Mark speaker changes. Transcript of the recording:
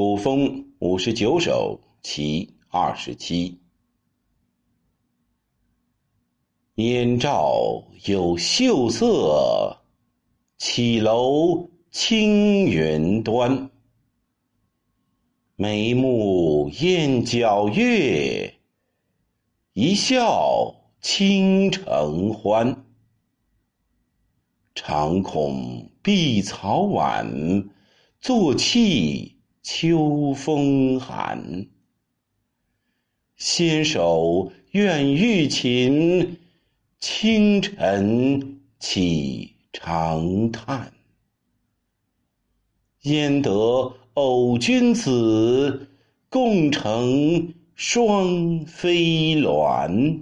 Speaker 1: 古风五十九首其二十七。燕赵有秀色，绮楼青云端。眉目燕皎月，一笑倾城欢。常恐碧草晚，坐骑秋风寒。纤手愿玉琴，清晨起长叹。焉得偶君子，共乘双飞鸾。